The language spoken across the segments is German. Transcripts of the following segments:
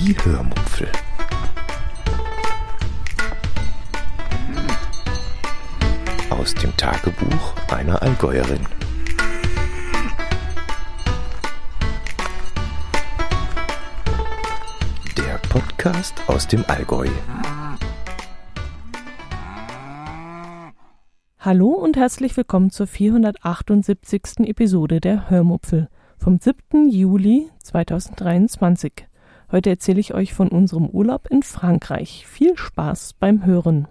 Die Hörmupfel. Aus dem Tagebuch einer Allgäuerin. Der Podcast aus dem Allgäu. Hallo und herzlich willkommen zur 478. Episode der Hörmupfel vom 7. Juli 2023. Heute erzähle ich euch von unserem Urlaub in Frankreich. Viel Spaß beim Hören.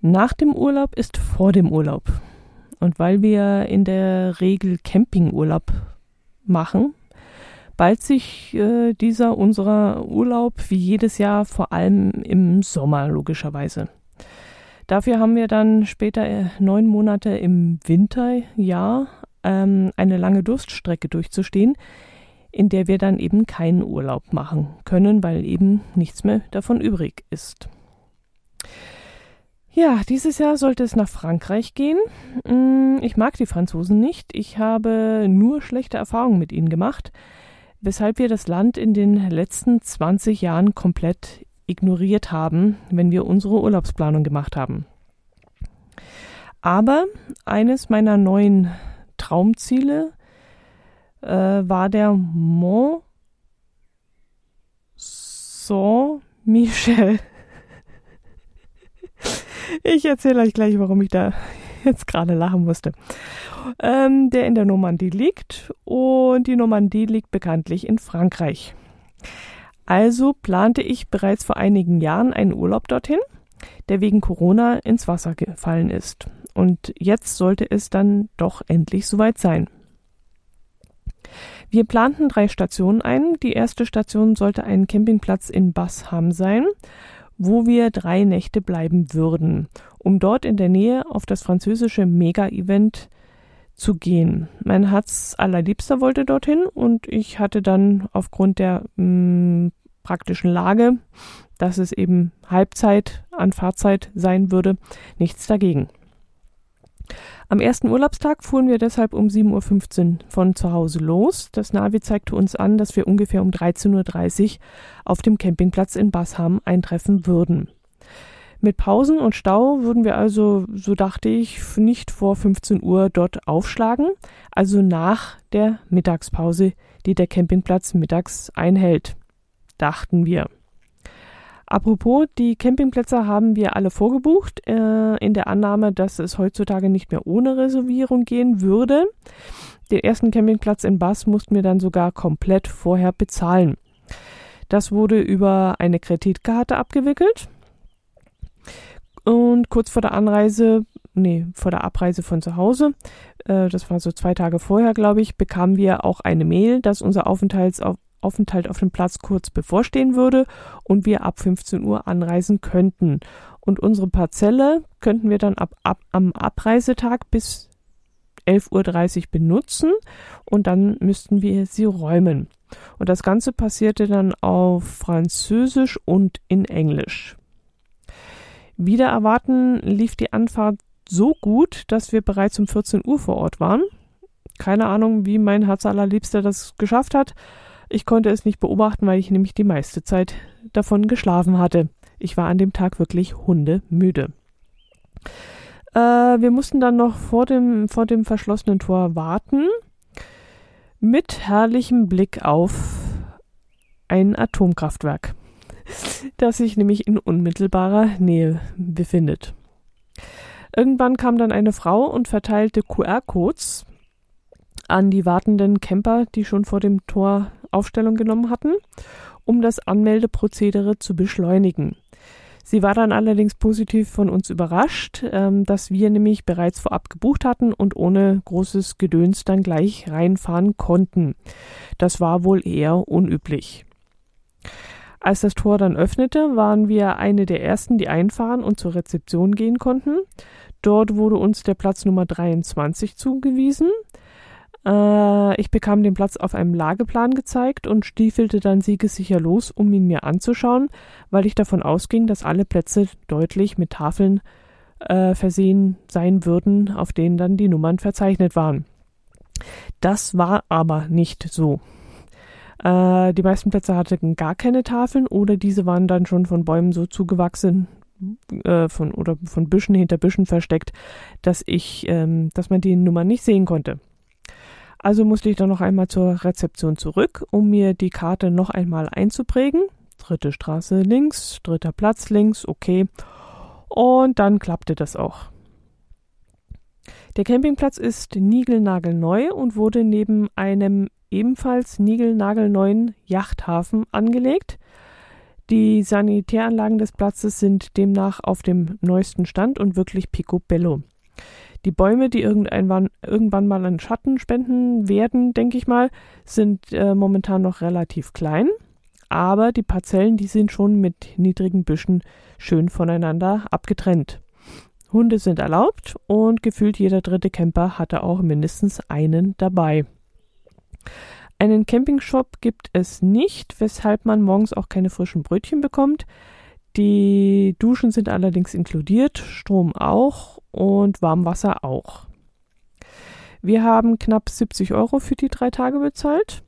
Nach dem Urlaub ist vor dem Urlaub. Und weil wir in der Regel Campingurlaub machen, bald sich äh, dieser unserer Urlaub wie jedes Jahr vor allem im Sommer logischerweise. Dafür haben wir dann später äh, neun Monate im Winterjahr ähm, eine lange Durststrecke durchzustehen, in der wir dann eben keinen Urlaub machen können, weil eben nichts mehr davon übrig ist. Ja, dieses Jahr sollte es nach Frankreich gehen. Mm, ich mag die Franzosen nicht. Ich habe nur schlechte Erfahrungen mit ihnen gemacht, weshalb wir das Land in den letzten 20 Jahren komplett ignoriert haben, wenn wir unsere Urlaubsplanung gemacht haben. Aber eines meiner neuen Traumziele äh, war der Mont Saint-Michel. Ich erzähle euch gleich, warum ich da jetzt gerade lachen musste. Ähm, der in der Normandie liegt und die Normandie liegt bekanntlich in Frankreich. Also plante ich bereits vor einigen Jahren einen Urlaub dorthin, der wegen Corona ins Wasser gefallen ist. Und jetzt sollte es dann doch endlich soweit sein. Wir planten drei Stationen ein. Die erste Station sollte ein Campingplatz in Bassham sein, wo wir drei Nächte bleiben würden, um dort in der Nähe auf das französische Mega-Event zu gehen. Mein Herz allerliebster wollte dorthin und ich hatte dann aufgrund der mh, mm, praktischen Lage, dass es eben Halbzeit an Fahrzeit sein würde, nichts dagegen. Am ersten Urlaubstag fuhren wir deshalb um 7.15 Uhr von zu Hause los. Das Navi zeigte uns an, dass wir ungefähr um 13.30 Uhr auf dem Campingplatz in Basham eintreffen würden. Mit Pausen und Stau würden wir also, so dachte ich, nicht vor 15 Uhr dort aufschlagen, also nach der Mittagspause, die der Campingplatz mittags einhält, dachten wir. Apropos, die Campingplätze haben wir alle vorgebucht, äh, in der Annahme, dass es heutzutage nicht mehr ohne Reservierung gehen würde. Den ersten Campingplatz in Bass mussten wir dann sogar komplett vorher bezahlen. Das wurde über eine Kreditkarte abgewickelt. Und kurz vor der Anreise, nee, vor der Abreise von zu Hause, äh, das war so zwei Tage vorher, glaube ich, bekamen wir auch eine Mail, dass unser Aufenthalts Aufenthalt auf dem Platz kurz bevorstehen würde und wir ab 15 Uhr anreisen könnten. Und unsere Parzelle könnten wir dann ab, ab am Abreisetag bis 11.30 Uhr benutzen und dann müssten wir sie räumen. Und das Ganze passierte dann auf Französisch und in Englisch. Wieder erwarten lief die Anfahrt so gut, dass wir bereits um 14 Uhr vor Ort waren. Keine Ahnung, wie mein Herz allerliebster das geschafft hat, ich konnte es nicht beobachten, weil ich nämlich die meiste Zeit davon geschlafen hatte. Ich war an dem Tag wirklich hundemüde. Äh, wir mussten dann noch vor dem, vor dem verschlossenen Tor warten, mit herrlichem Blick auf ein Atomkraftwerk, das sich nämlich in unmittelbarer Nähe befindet. Irgendwann kam dann eine Frau und verteilte QR-Codes an die wartenden Camper, die schon vor dem Tor Aufstellung genommen hatten, um das Anmeldeprozedere zu beschleunigen. Sie war dann allerdings positiv von uns überrascht, ähm, dass wir nämlich bereits vorab gebucht hatten und ohne großes Gedöns dann gleich reinfahren konnten. Das war wohl eher unüblich. Als das Tor dann öffnete, waren wir eine der ersten, die einfahren und zur Rezeption gehen konnten. Dort wurde uns der Platz Nummer 23 zugewiesen. Äh, ich bekam den Platz auf einem Lageplan gezeigt und stiefelte dann siegessicher los, um ihn mir anzuschauen, weil ich davon ausging, dass alle Plätze deutlich mit Tafeln äh, versehen sein würden, auf denen dann die Nummern verzeichnet waren. Das war aber nicht so. Äh, die meisten Plätze hatten gar keine Tafeln oder diese waren dann schon von Bäumen so zugewachsen, äh, von oder von Büschen hinter Büschen versteckt, dass ich, ähm, dass man die Nummer nicht sehen konnte. Also musste ich dann noch einmal zur Rezeption zurück, um mir die Karte noch einmal einzuprägen. Dritte Straße links, dritter Platz links, okay. Und dann klappte das auch. Der Campingplatz ist niegelnagelneu und wurde neben einem ebenfalls niegelnagelneuen Yachthafen angelegt. Die Sanitäranlagen des Platzes sind demnach auf dem neuesten Stand und wirklich picobello. Die Bäume, die irgendwann, irgendwann mal einen Schatten spenden werden, denke ich mal, sind äh, momentan noch relativ klein. Aber die Parzellen, die sind schon mit niedrigen Büschen schön voneinander abgetrennt. Hunde sind erlaubt und gefühlt jeder dritte Camper hatte auch mindestens einen dabei. Einen Campingshop gibt es nicht, weshalb man morgens auch keine frischen Brötchen bekommt. Die Duschen sind allerdings inkludiert, Strom auch und Warmwasser auch. Wir haben knapp 70 Euro für die drei Tage bezahlt.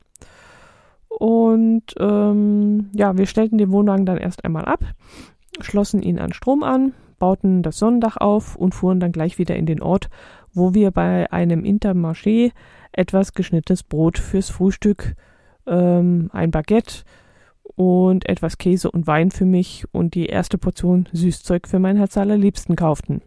Und ähm, ja, wir stellten den Wohnwagen dann erst einmal ab, schlossen ihn an Strom an, bauten das Sonnendach auf und fuhren dann gleich wieder in den Ort, wo wir bei einem Intermarché etwas geschnittenes Brot fürs Frühstück, ähm, ein Baguette und etwas Käse und Wein für mich und die erste Portion Süßzeug für mein Herz allerliebsten kauften.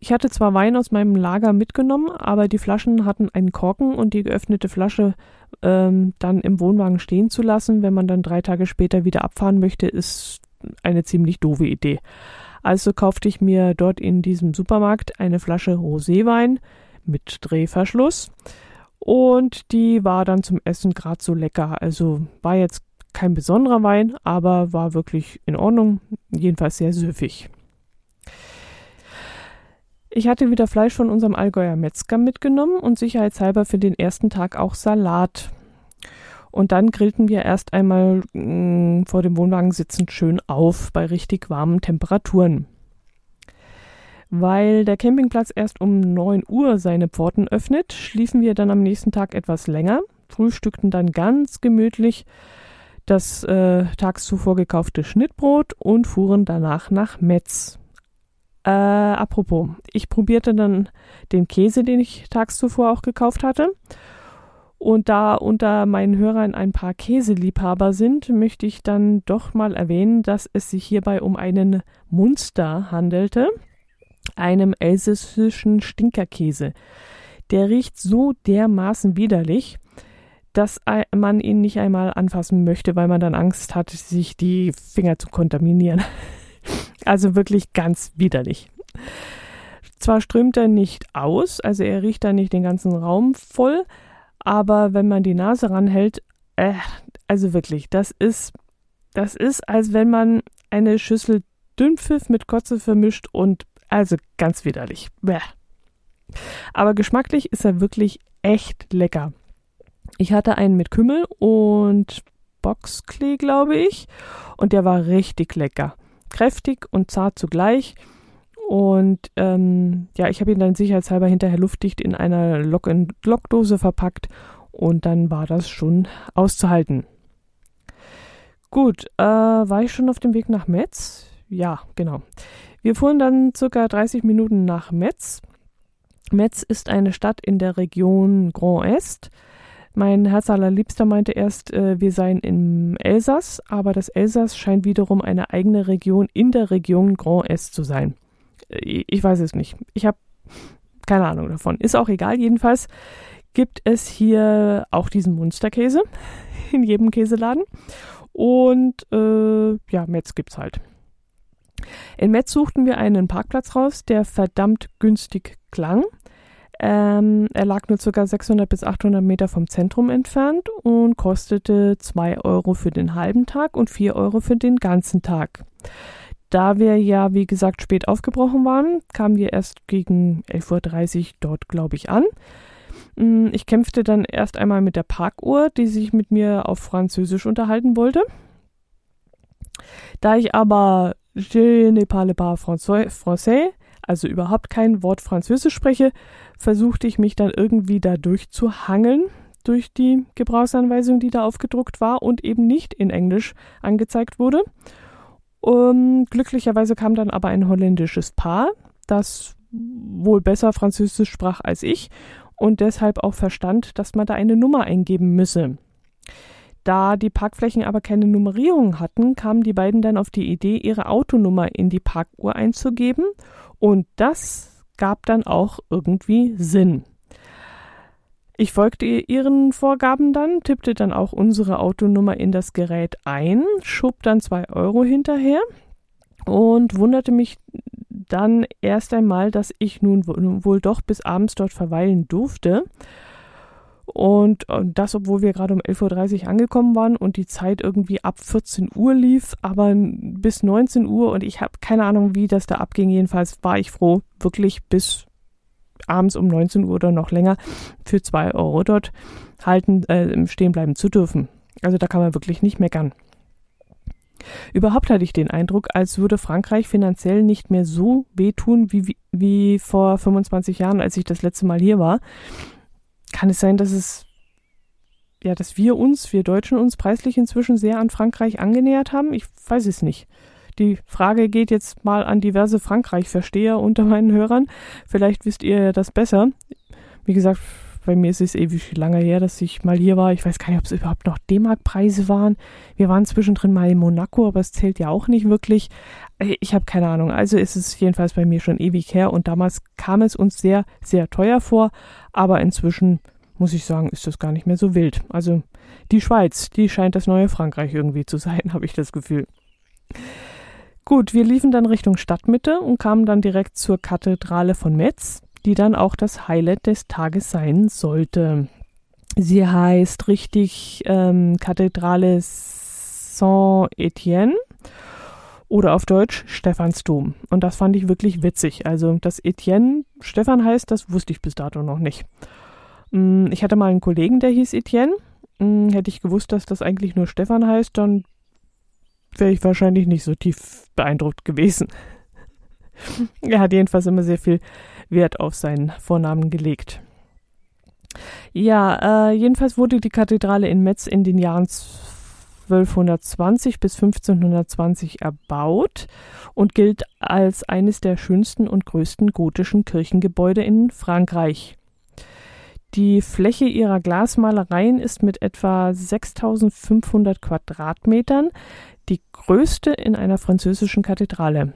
Ich hatte zwar Wein aus meinem Lager mitgenommen, aber die Flaschen hatten einen Korken und die geöffnete Flasche ähm, dann im Wohnwagen stehen zu lassen, wenn man dann drei Tage später wieder abfahren möchte, ist eine ziemlich doofe Idee. Also kaufte ich mir dort in diesem Supermarkt eine Flasche Roséwein mit Drehverschluss. Und die war dann zum Essen gerade so lecker. Also war jetzt kein besonderer Wein, aber war wirklich in Ordnung. Jedenfalls sehr süffig. Ich hatte wieder Fleisch von unserem Allgäuer Metzger mitgenommen und sicherheitshalber für den ersten Tag auch Salat. Und dann grillten wir erst einmal mh, mm, vor dem Wohnwagen sitzend schön auf bei richtig warmen Temperaturen. Weil der Campingplatz erst um 9 Uhr seine Pforten öffnet, schliefen wir dann am nächsten Tag etwas länger, frühstückten dann ganz gemütlich das äh, tags zuvor gekaufte Schnittbrot und fuhren danach nach Metz. Äh, apropos, ich probierte dann den Käse, den ich tags zuvor auch gekauft hatte. Und da unter meinen Hörern ein paar Käseliebhaber sind, möchte ich dann doch mal erwähnen, dass es sich hierbei um einen Munster handelte einem elsässischen Stinkerkäse. Der riecht so dermaßen widerlich, dass man ihn nicht einmal anfassen möchte, weil man dann Angst hat, sich die Finger zu kontaminieren. also wirklich ganz widerlich. Zwar strömt er nicht aus, also er riecht da nicht den ganzen Raum voll, aber wenn man die Nase ranhält, äh, also wirklich, das ist, das ist, als wenn man eine Schüssel Dünnpfiff mit Kotze vermischt und also ganz widerlich. Bäh. Aber geschmacklich ist er wirklich echt lecker. Ich hatte einen mit Kümmel und Boxklee, glaube ich. Und der war richtig lecker. Kräftig und zart zugleich. Und ähm, ja, ich habe ihn dann sicherheitshalber hinterher luftdicht in einer Lok Lockdose verpackt. Und dann war das schon auszuhalten. Gut, äh, war ich schon auf dem Weg nach Metz? Ja, genau. Wir fuhren dann circa 30 Minuten nach Metz. Metz ist eine Stadt in der Region Grand Est. Mein Herz allerliebster meinte erst, äh, wir seien im Elsass, aber das Elsass scheint wiederum eine eigene Region in der Region Grand Est zu sein. Äh, ich weiß es nicht. Ich habe keine Ahnung davon. Ist auch egal. Jedenfalls gibt es hier auch diesen Munsterkäse in jedem Käseladen. Und äh, ja, Metz gibt's halt. In Metz suchten wir einen Parkplatz raus, der verdammt günstig klang. Ähm, er lag nur ca. 600 bis 800 Meter vom Zentrum entfernt und kostete 2 Euro für den halben Tag und 4 Euro für den ganzen Tag. Da wir ja, wie gesagt, spät aufgebrochen waren, kamen wir erst gegen 11.30 Uhr dort, glaube ich, an. Mm, ich kämpfte dann erst einmal mit der Parkuhr, die sich mit mir auf Französisch unterhalten wollte. Da ich aber Je ne parle pas français, also überhaupt kein Wort Französisch spreche, versuchte ich mich dann irgendwie da durchzuhangeln. durch die Gebrauchsanweisung, die da aufgedruckt war und eben nicht in Englisch angezeigt wurde. Um, glücklicherweise kam dann aber ein holländisches Paar, das wohl besser Französisch sprach als ich und deshalb auch verstand, dass man da eine Nummer eingeben müsse. Da die Parkflächen aber keine Nummerierung hatten, kamen die beiden dann auf die Idee, ihre Autonummer in die Parkuhr einzugeben und das gab dann auch irgendwie Sinn. Ich folgte ihren Vorgaben dann, tippte dann auch unsere Autonummer in das Gerät ein, schob dann zwei Euro hinterher und wunderte mich dann erst einmal, dass ich nun wohl doch bis abends dort verweilen durfte. Und das, obwohl wir gerade um 11.30 Uhr angekommen waren und die Zeit irgendwie ab 14 Uhr lief, aber bis 19 Uhr und ich habe keine Ahnung, wie das da abging. Jedenfalls war ich froh, wirklich bis abends um 19 Uhr oder noch länger für zwei Euro dort halten, äh, stehen bleiben zu dürfen. Also da kann man wirklich nicht meckern. Überhaupt hatte ich den Eindruck, als würde Frankreich finanziell nicht mehr so wehtun wie, wie, wie vor 25 Jahren, als ich das letzte Mal hier war. Kann es sein, dass es ja, dass wir uns, wir Deutschen uns preislich inzwischen sehr an Frankreich angenähert haben? Ich weiß es nicht. Die Frage geht jetzt mal an diverse Frankreich-Versteher unter meinen Hörern. Vielleicht wisst ihr das besser. Wie gesagt, bei mir ist es ewig lange her, dass ich mal hier war. Ich weiß gar nicht, ob es überhaupt noch D-Mark-Preise waren. Wir waren zwischendrin mal in Monaco, aber es zählt ja auch nicht wirklich. Ich habe keine Ahnung. Also ist es jedenfalls bei mir schon ewig her und damals kam es uns sehr, sehr teuer vor. Aber inzwischen muss ich sagen, ist das gar nicht mehr so wild. Also die Schweiz, die scheint das neue Frankreich irgendwie zu sein, habe ich das Gefühl. Gut, wir liefen dann Richtung Stadtmitte und kamen dann direkt zur Kathedrale von Metz, die dann auch das Highlight des Tages sein sollte. Sie heißt richtig ähm, Kathedrale Saint-Étienne oder auf Deutsch Stephansdom. Und das fand ich wirklich witzig. Also, dass Etienne Stefan heißt, das wusste ich bis dato noch nicht. Mm, ich hatte mal einen Kollegen, der hieß Etienne. Mm, hätte ich gewusst, dass das eigentlich nur Stefan heißt, dann wäre ich wahrscheinlich nicht so tief beeindruckt gewesen. er hat jedenfalls immer sehr viel Wert auf seinen Vornamen gelegt. Ja, äh, jedenfalls wurde die Kathedrale in Metz in den Jahren 1220 bis 1520 erbaut und gilt als eines der schönsten und größten gotischen Kirchengebäude in Frankreich. Die Fläche ihrer Glasmalereien ist mit etwa 6500 Quadratmetern die größte in einer französischen Kathedrale,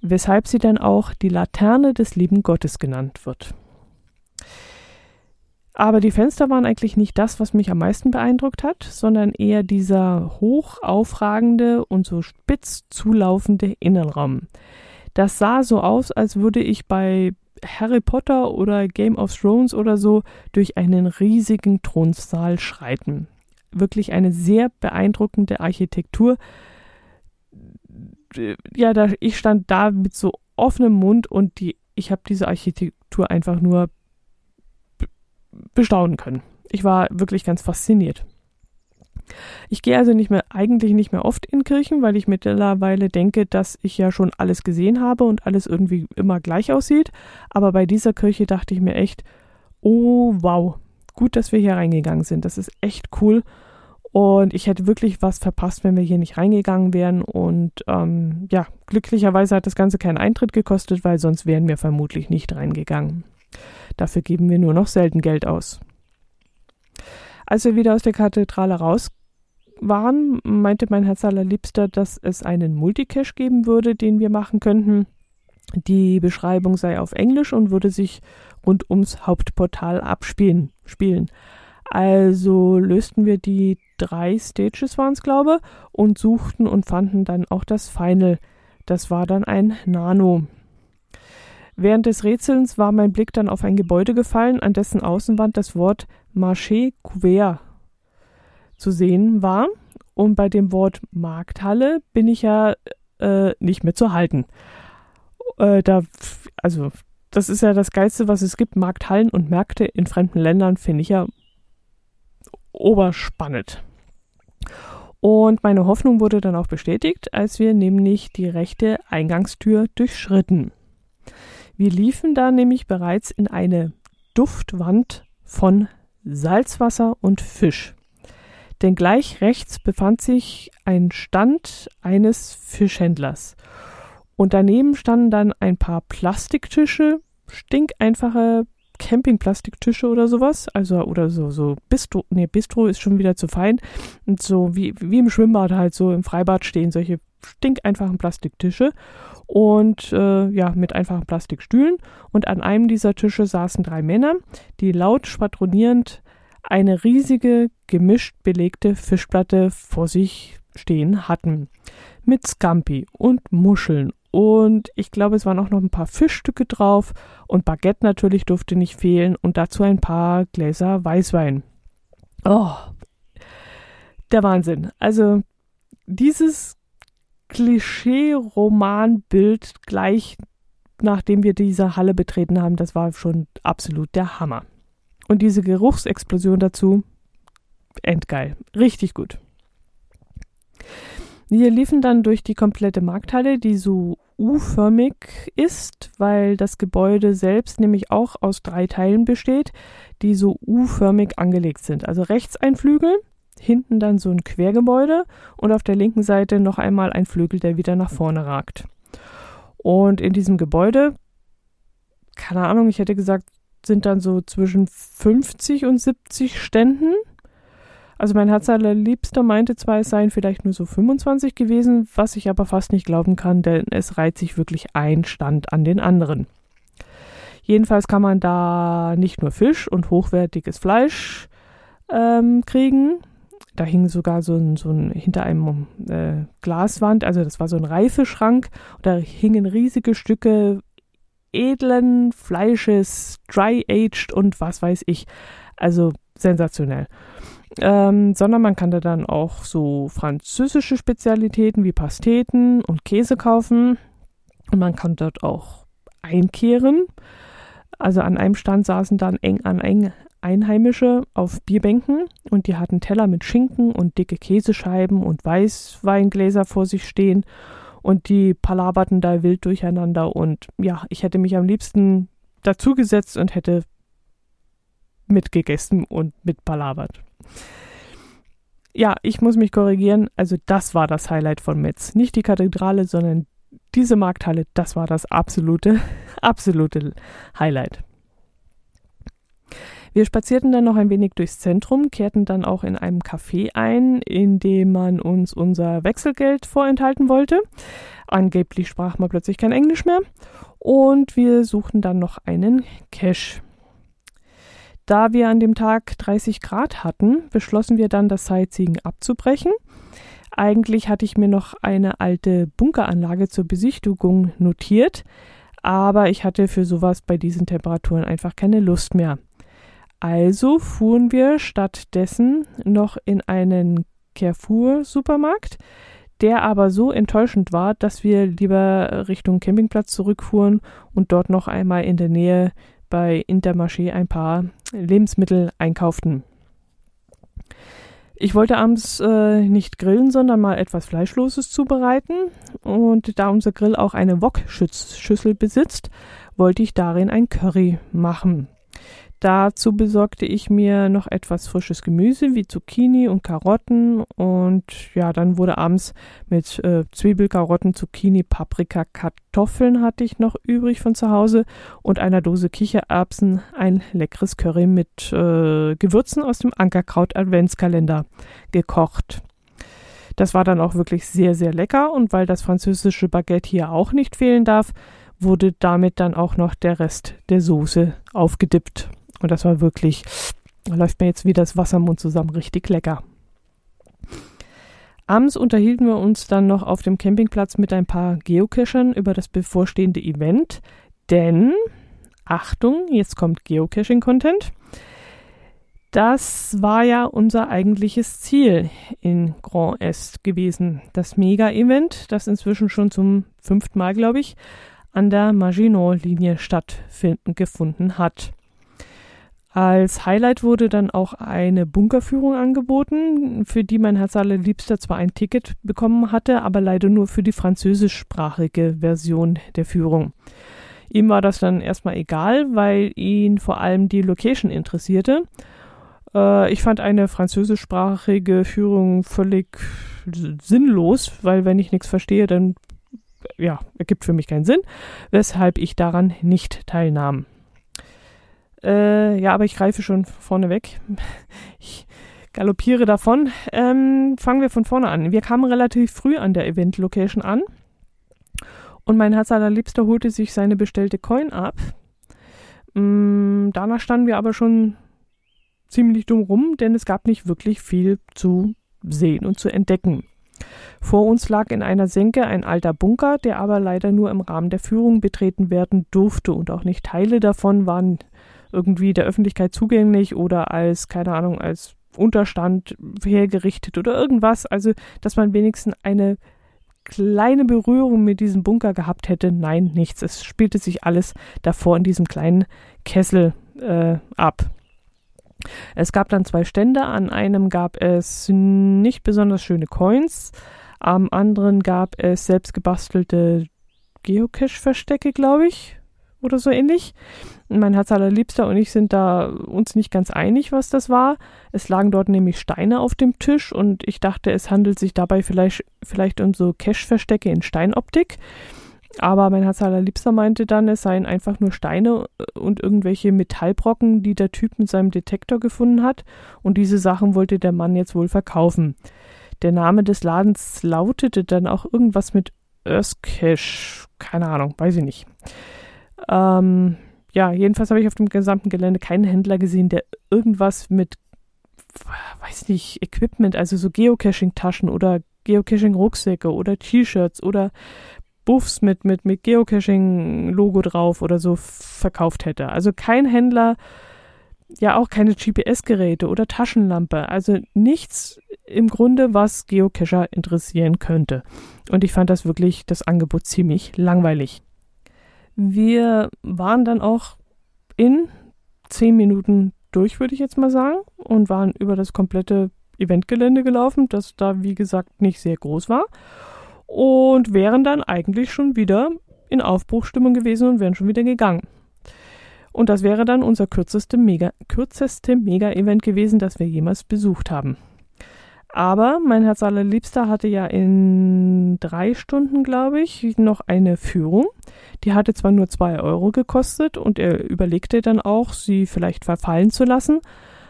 weshalb sie dann auch die Laterne des lieben Gottes genannt wird. Aber die Fenster waren eigentlich nicht das, was mich am meisten beeindruckt hat, sondern eher dieser hoch aufragende und so spitz zulaufende Innenraum. Das sah so aus, als würde ich bei Harry Potter oder Game of Thrones oder so durch einen riesigen Thronsaal schreiten wirklich eine sehr beeindruckende Architektur. Ja, da, ich stand da mit so offenem Mund und die, ich habe diese Architektur einfach nur bestaunen können. Ich war wirklich ganz fasziniert. Ich gehe also nicht mehr, eigentlich nicht mehr oft in Kirchen, weil ich mittlerweile denke, dass ich ja schon alles gesehen habe und alles irgendwie immer gleich aussieht. Aber bei dieser Kirche dachte ich mir echt, oh wow, gut, dass wir hier reingegangen sind. Das ist echt cool. Und ich hätte wirklich was verpasst, wenn wir hier nicht reingegangen wären. Und ähm, ja, glücklicherweise hat das Ganze keinen Eintritt gekostet, weil sonst wären wir vermutlich nicht reingegangen. Dafür geben wir nur noch selten Geld aus. Als wir wieder aus der Kathedrale raus waren, meinte mein Herz allerliebster, dass es einen Multicache geben würde, den wir machen könnten. Die Beschreibung sei auf Englisch und würde sich rund ums Hauptportal abspielen. Spielen. Also lösten wir die drei Stages waren es, glaube und suchten und fanden dann auch das Final. Das war dann ein Nano. Während des Rätselns war mein Blick dann auf ein Gebäude gefallen, an dessen Außenwand das Wort Marché Couvert zu sehen war. Und bei dem Wort Markthalle bin ich ja äh, nicht mehr zu halten. Äh, da, also, das ist ja das Geilste, was es gibt. Markthallen und Märkte in fremden Ländern finde ich ja oberspannend. Und meine Hoffnung wurde dann auch bestätigt, als wir nämlich die rechte Eingangstür durchschritten. Wir liefen da nämlich bereits in eine Duftwand von Salzwasser und Fisch. Denn gleich rechts befand sich ein Stand eines Fischhändlers. Und daneben standen dann ein paar Plastiktische, stinkeinfache Campingplastiktische oder sowas, also oder so so Bistro, nee, Bistro ist schon wieder zu fein und so wie wie im Schwimmbad halt so im Freibad stehen solche stinkeinfachen Plastiktische und äh, ja mit einfachen Plastikstühlen. Und an einem dieser Tische saßen drei Männer, die laut schwadronierend eine riesige gemischt belegte Fischplatte vor sich stehen hatten. Mit Scampi und Muscheln. Und ich glaube, es waren auch noch ein paar Fischstücke drauf. Und Baguette natürlich durfte nicht fehlen. Und dazu ein paar Gläser Weißwein. Oh, der Wahnsinn. Also dieses Klischee-Romanbild gleich nachdem wir diese Halle betreten haben, das war schon absolut der Hammer. Und diese Geruchsexplosion dazu, endgeil. Richtig gut. Wir liefen dann durch die komplette Markthalle, die so U-förmig ist, weil das Gebäude selbst nämlich auch aus drei Teilen besteht, die so U-förmig angelegt sind. Also rechts ein Flügel, hinten dann so ein Quergebäude und auf der linken Seite noch einmal ein Flügel, der wieder nach vorne ragt. Und in diesem Gebäude, keine Ahnung, ich hätte gesagt, sind dann so zwischen 50 und 70 Ständen also mein Herz allerliebster meinte zwar, es seien vielleicht nur so 25 gewesen, was ich aber fast nicht glauben kann, denn es reiht sich wirklich ein Stand an den anderen. Jedenfalls kann man da nicht nur Fisch und hochwertiges Fleisch ähm, kriegen. Da hing sogar so ein, so ein hinter einem äh, Glaswand, also das war so ein Reifeschrank, und da hingen riesige Stücke edlen Fleisches, dry-aged und was weiß ich. Also sensationell ähm, sondern man kann da dann auch so französische Spezialitäten wie Pasteten und Käse kaufen. Und man kann dort auch einkehren. Also an einem Stand saßen dann eng an eng Einheimische auf Bierbänken und die hatten Teller mit Schinken und dicke Käsescheiben und Weißweingläser vor sich stehen und die palaberten da wild durcheinander und ja, ich hätte mich am liebsten dazugesetzt und hätte mitgegessen und mitpalabert. Ja, ich muss mich korrigieren. Also das war das Highlight von Metz. Nicht die Kathedrale, sondern diese Markthalle, das war das absolute, absolute Highlight. Wir spazierten dann noch ein wenig durchs Zentrum, kehrten dann auch in einem Café ein, in dem man uns unser Wechselgeld vorenthalten wollte. Angeblich sprach man plötzlich kein Englisch mehr. Und wir suchten dann noch einen Cash. Da wir an dem Tag 30 Grad hatten, beschlossen wir dann, das Sightseeing abzubrechen. Eigentlich hatte ich mir noch eine alte Bunkeranlage zur Besichtigung notiert, aber ich hatte für sowas bei diesen Temperaturen einfach keine Lust mehr. Also fuhren wir stattdessen noch in einen Carrefour-Supermarkt, der aber so enttäuschend war, dass wir lieber Richtung Campingplatz zurückfuhren und dort noch einmal in der Nähe bei Intermarché ein paar Lebensmittel einkauften. Ich wollte abends äh, nicht grillen, sondern mal etwas Fleischloses zubereiten. Und da unser Grill auch eine Wokschüssel besitzt, wollte ich darin ein Curry machen. Dazu besorgte ich mir noch etwas frisches Gemüse wie Zucchini und Karotten und ja, dann wurde abends mit äh, Zwiebel, Karotten, Zucchini, Paprika, Kartoffeln hatte ich noch übrig von zu Hause und einer Dose Kichererbsen ein leckeres Curry mit äh, Gewürzen aus dem Ankerkraut Adventskalender gekocht. Das war dann auch wirklich sehr, sehr lecker und weil das französische Baguette hier auch nicht fehlen darf, wurde damit dann auch noch der Rest der Soße aufgedippt. Und das war wirklich, da läuft mir jetzt wieder das Wasser im Mund zusammen, richtig lecker. Abends unterhielten wir uns dann noch auf dem Campingplatz mit ein paar Geocachern über das bevorstehende Event, denn, Achtung, jetzt kommt Geocaching-Content. Das war ja unser eigentliches Ziel in Grand Est gewesen. Das Mega-Event, das inzwischen schon zum fünften Mal, glaube ich, an der Maginot-Linie stattfinden gefunden hat. Als Highlight wurde dann auch eine Bunkerführung angeboten, für die mein Herz allerliebster zwar ein Ticket bekommen hatte, aber leider nur für die französischsprachige Version der Führung. Ihm war das dann erstmal egal, weil ihn vor allem die Location interessierte. Äh, ich fand eine französischsprachige Führung völlig sinnlos, weil wenn ich nichts verstehe, dann ja, ergibt für mich keinen Sinn, weshalb ich daran nicht teilnahm. Äh, ja, aber ich greife schon vorne weg. Ich galoppiere davon. Ähm, fangen wir von vorne an. Wir kamen relativ früh an der Event-Location an und mein Herz allerliebster holte sich seine bestellte Coin ab. Ähm, danach standen wir aber schon ziemlich dumm rum, denn es gab nicht wirklich viel zu sehen und zu entdecken. Vor uns lag in einer Senke ein alter Bunker, der aber leider nur im Rahmen der Führung betreten werden durfte und auch nicht Teile davon waren irgendwie der Öffentlichkeit zugänglich oder als, keine Ahnung, als Unterstand hergerichtet oder irgendwas. Also, dass man wenigstens eine kleine Berührung mit diesem Bunker gehabt hätte. Nein, nichts. Es spielte sich alles davor in diesem kleinen Kessel äh, ab. Es gab dann zwei Stände. An einem gab es nicht besonders schöne Coins. Am anderen gab es selbst gebastelte Geocache-Verstecke, glaube ich oder so ähnlich. Mein Herz allerliebster und ich sind da uns nicht ganz einig, was das war. Es lagen dort nämlich Steine auf dem Tisch und ich dachte, es handelt sich dabei vielleicht, vielleicht um so Cache-Verstecke in Steinoptik. Aber mein Herz allerliebster meinte dann, es seien einfach nur Steine und irgendwelche Metallbrocken, die der Typ mit seinem Detektor gefunden hat. Und diese Sachen wollte der Mann jetzt wohl verkaufen. Der Name des Ladens lautete dann auch irgendwas mit Earthcache. Keine Ahnung, weiß ich nicht. Ähm, ja, jedenfalls habe ich auf dem gesamten Gelände keinen Händler gesehen, der irgendwas mit, weiß nicht, Equipment, also so Geocaching-Taschen oder Geocaching-Rucksäcke oder T-Shirts oder Buffs mit, mit, mit Geocaching-Logo drauf oder so verkauft hätte. Also kein Händler, ja auch keine GPS-Geräte oder Taschenlampe. Also nichts im Grunde, was Geocacher interessieren könnte. Und ich fand das wirklich, das Angebot ziemlich langweilig. Wir waren dann auch in zehn Minuten durch, würde ich jetzt mal sagen, und waren über das komplette Eventgelände gelaufen, das da, wie gesagt, nicht sehr groß war. Und wären dann eigentlich schon wieder in Aufbruchstimmung gewesen und wären schon wieder gegangen. Und das wäre dann unser kürzeste Mega, kürzeste Mega-Event gewesen, das wir jemals besucht haben. Aber mein Herz allerliebster hatte ja in drei Stunden, glaube ich, noch eine Führung. Die hatte zwar nur zwei Euro gekostet und er überlegte dann auch, sie vielleicht verfallen zu lassen.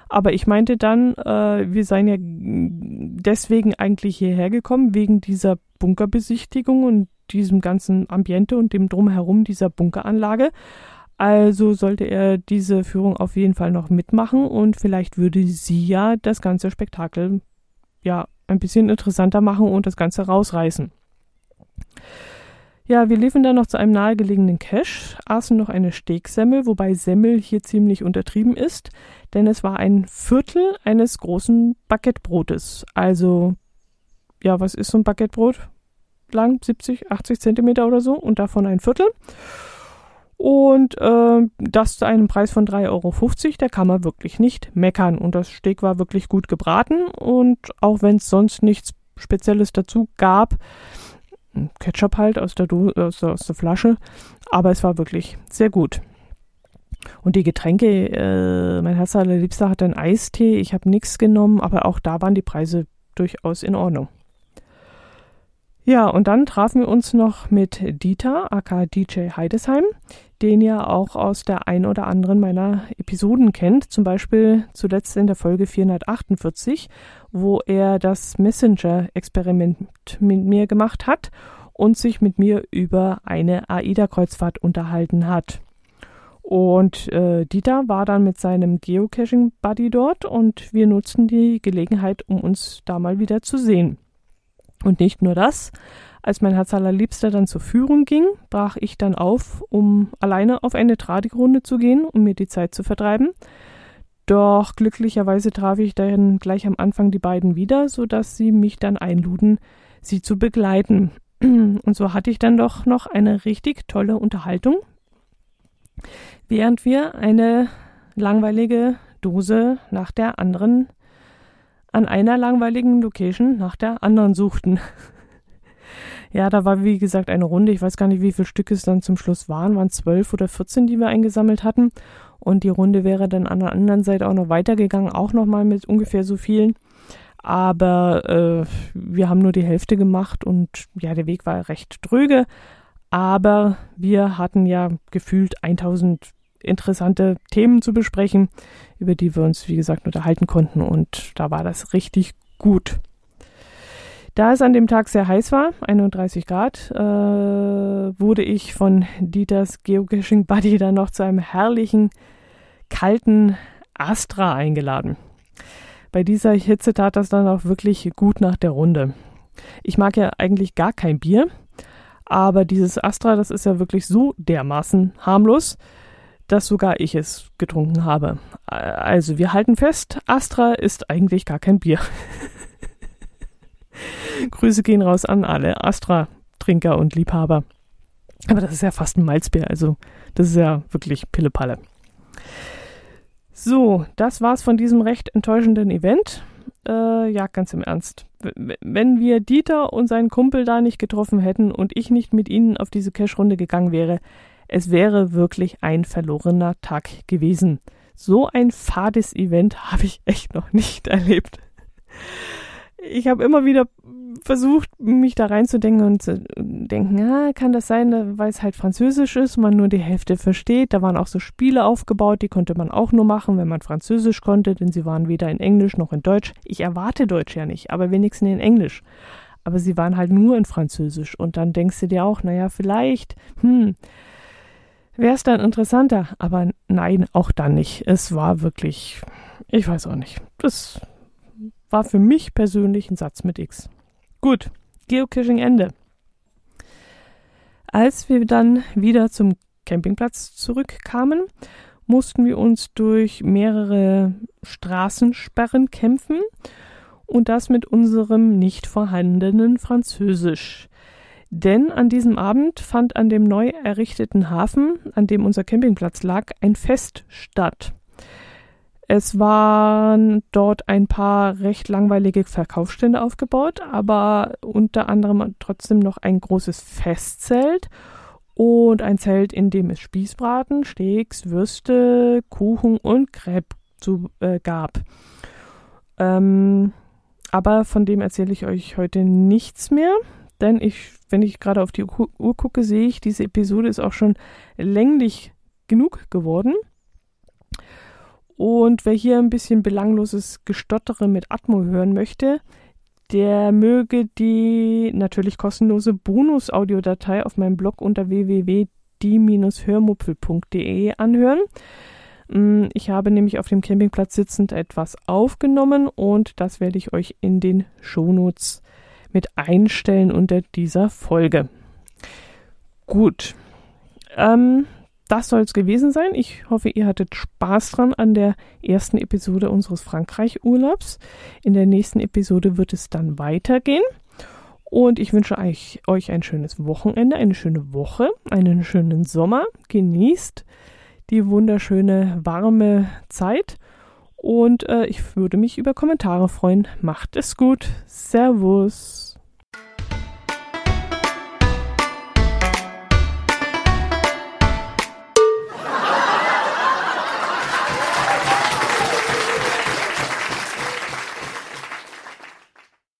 Aber ich meinte dann, äh, wir seien ja deswegen eigentlich hierher gekommen, wegen dieser Bunkerbesichtigung und diesem ganzen Ambiente und dem Drumherum dieser Bunkeranlage. Also sollte er diese Führung auf jeden Fall noch mitmachen und vielleicht würde sie ja das ganze Spektakel ja ein bisschen interessanter machen und das Ganze rausreißen. Ja, wir liefen dann noch zu einem nahegelegenen Cache, aßen noch eine Stegsemmel, wobei Semmel hier ziemlich untertrieben ist, denn es war ein Viertel eines großen Baguettebrotes. Also, ja, was ist so ein Baguettebrot? Lang, 70, 80 Zentimeter oder so und davon ein Viertel. Und äh, das zu einem Preis von 3,50 Euro, da kann man wirklich nicht meckern. Und das Steak war wirklich gut gebraten. Und auch wenn es sonst nichts Spezielles dazu gab, Ketchup halt aus der, aus, aus der Flasche, aber es war wirklich sehr gut. Und die Getränke, äh, mein Herz allerliebster hat einen Eistee, ich habe nichts genommen, aber auch da waren die Preise durchaus in Ordnung. Ja, und dann trafen wir uns noch mit Dieter, aka DJ Heidesheim, den ihr auch aus der ein oder anderen meiner Episoden kennt, zum Beispiel zuletzt in der Folge 448, wo er das Messenger-Experiment mit mir gemacht hat und sich mit mir über eine AIDA-Kreuzfahrt unterhalten hat. Und äh, Dieter war dann mit seinem Geocaching-Buddy dort und wir nutzten die Gelegenheit, um uns da mal wieder zu sehen. Und nicht nur das, als mein Herz allerliebster dann zur Führung ging, brach ich dann auf, um alleine auf eine Tradigrunde zu gehen, um mir die Zeit zu vertreiben. Doch glücklicherweise traf ich dann gleich am Anfang die beiden wieder, sodass sie mich dann einluden, sie zu begleiten. Und so hatte ich dann doch noch eine richtig tolle Unterhaltung, während wir eine langweilige Dose nach der anderen an einer langweiligen Location nach der anderen suchten. Ja, da war wie gesagt eine Runde. Ich weiß gar nicht, wie viele Stücke es dann zum Schluss waren. Waren zwölf oder vierzehn, die wir eingesammelt hatten. Und die Runde wäre dann an der anderen Seite auch noch weitergegangen, auch nochmal mit ungefähr so vielen. Aber äh, wir haben nur die Hälfte gemacht und ja, der Weg war recht dröge. Aber wir hatten ja gefühlt 1000 interessante Themen zu besprechen, über die wir uns, wie gesagt, unterhalten konnten. Und da war das richtig gut. Da es an dem Tag sehr heiß war, 31 Grad, äh, wurde ich von Dieters Geocaching Buddy dann noch zu einem herrlichen, kalten Astra eingeladen. Bei dieser Hitze tat das dann auch wirklich gut nach der Runde. Ich mag ja eigentlich gar kein Bier, aber dieses Astra, das ist ja wirklich so dermaßen harmlos, dass sogar ich es getrunken habe. Also wir halten fest, Astra ist eigentlich gar kein Bier. Grüße gehen raus an alle Astra-Trinker und Liebhaber. Aber das ist ja fast ein Malzbier, also das ist ja wirklich Pillepalle. So, das war's von diesem recht enttäuschenden Event. Äh, ja, ganz im Ernst. Wenn wir Dieter und seinen Kumpel da nicht getroffen hätten und ich nicht mit ihnen auf diese Cash-Runde gegangen wäre, es wäre wirklich ein verlorener Tag gewesen. So ein fades Event habe ich echt noch nicht erlebt ich habe immer wieder versucht, mich da reinzudenken und zu denken, ah, kann das sein, weil es halt Französisch ist, man nur die Hälfte versteht. Da waren auch so Spiele aufgebaut, die konnte man auch nur machen, wenn man Französisch konnte, denn sie waren weder in Englisch noch in Deutsch. Ich erwarte Deutsch ja nicht, aber wenigstens in Englisch. Aber sie waren halt nur in Französisch. Und dann denkst du dir auch, naja, vielleicht, hm, wäre es dann interessanter. Aber nein, auch dann nicht. Es war wirklich, ich weiß auch nicht. Das war für mich persönlich ein Satz mit X. Gut, Geocaching Ende. Als wir dann wieder zum Campingplatz zurückkamen, mussten wir uns durch mehrere Straßensperren kämpfen und das mit unserem nicht vorhandenen Französisch. Denn an diesem Abend fand an dem neu errichteten Hafen, an dem unser Campingplatz lag, ein Fest statt. Es waren dort ein paar recht langweilige Verkaufsstände aufgebaut, aber unter anderem trotzdem noch ein großes Festzelt und ein Zelt, in dem es Spießbraten, Steaks, Würste, Kuchen und Crepe zu, äh, gab. Ähm, aber von dem erzähle ich euch heute nichts mehr, denn ich, wenn ich gerade auf die Uhr gucke, sehe ich, diese Episode ist auch schon länglich genug geworden. Und wer hier ein bisschen belangloses Gestottere mit Atmo hören möchte, der möge die natürlich kostenlose Bonus-Audiodatei auf meinem Blog unter www.die-hörmupfel.de anhören. Mm, ich habe nämlich auf dem Campingplatz sitzend etwas aufgenommen und das werde ich euch in den Shownotes mit einstellen unter dieser Folge. Gut. Ähm, das soll es gewesen sein. Ich hoffe, ihr hattet Spaß dran an der ersten Episode unseres Frankreich-Urlaubs. In der nächsten Episode wird es dann weitergehen. Und ich wünsche euch, euch ein schönes Wochenende, eine schöne Woche, einen schönen Sommer. Genießt die wunderschöne warme Zeit. Und äh, ich würde mich über Kommentare freuen. Macht es gut. Servus.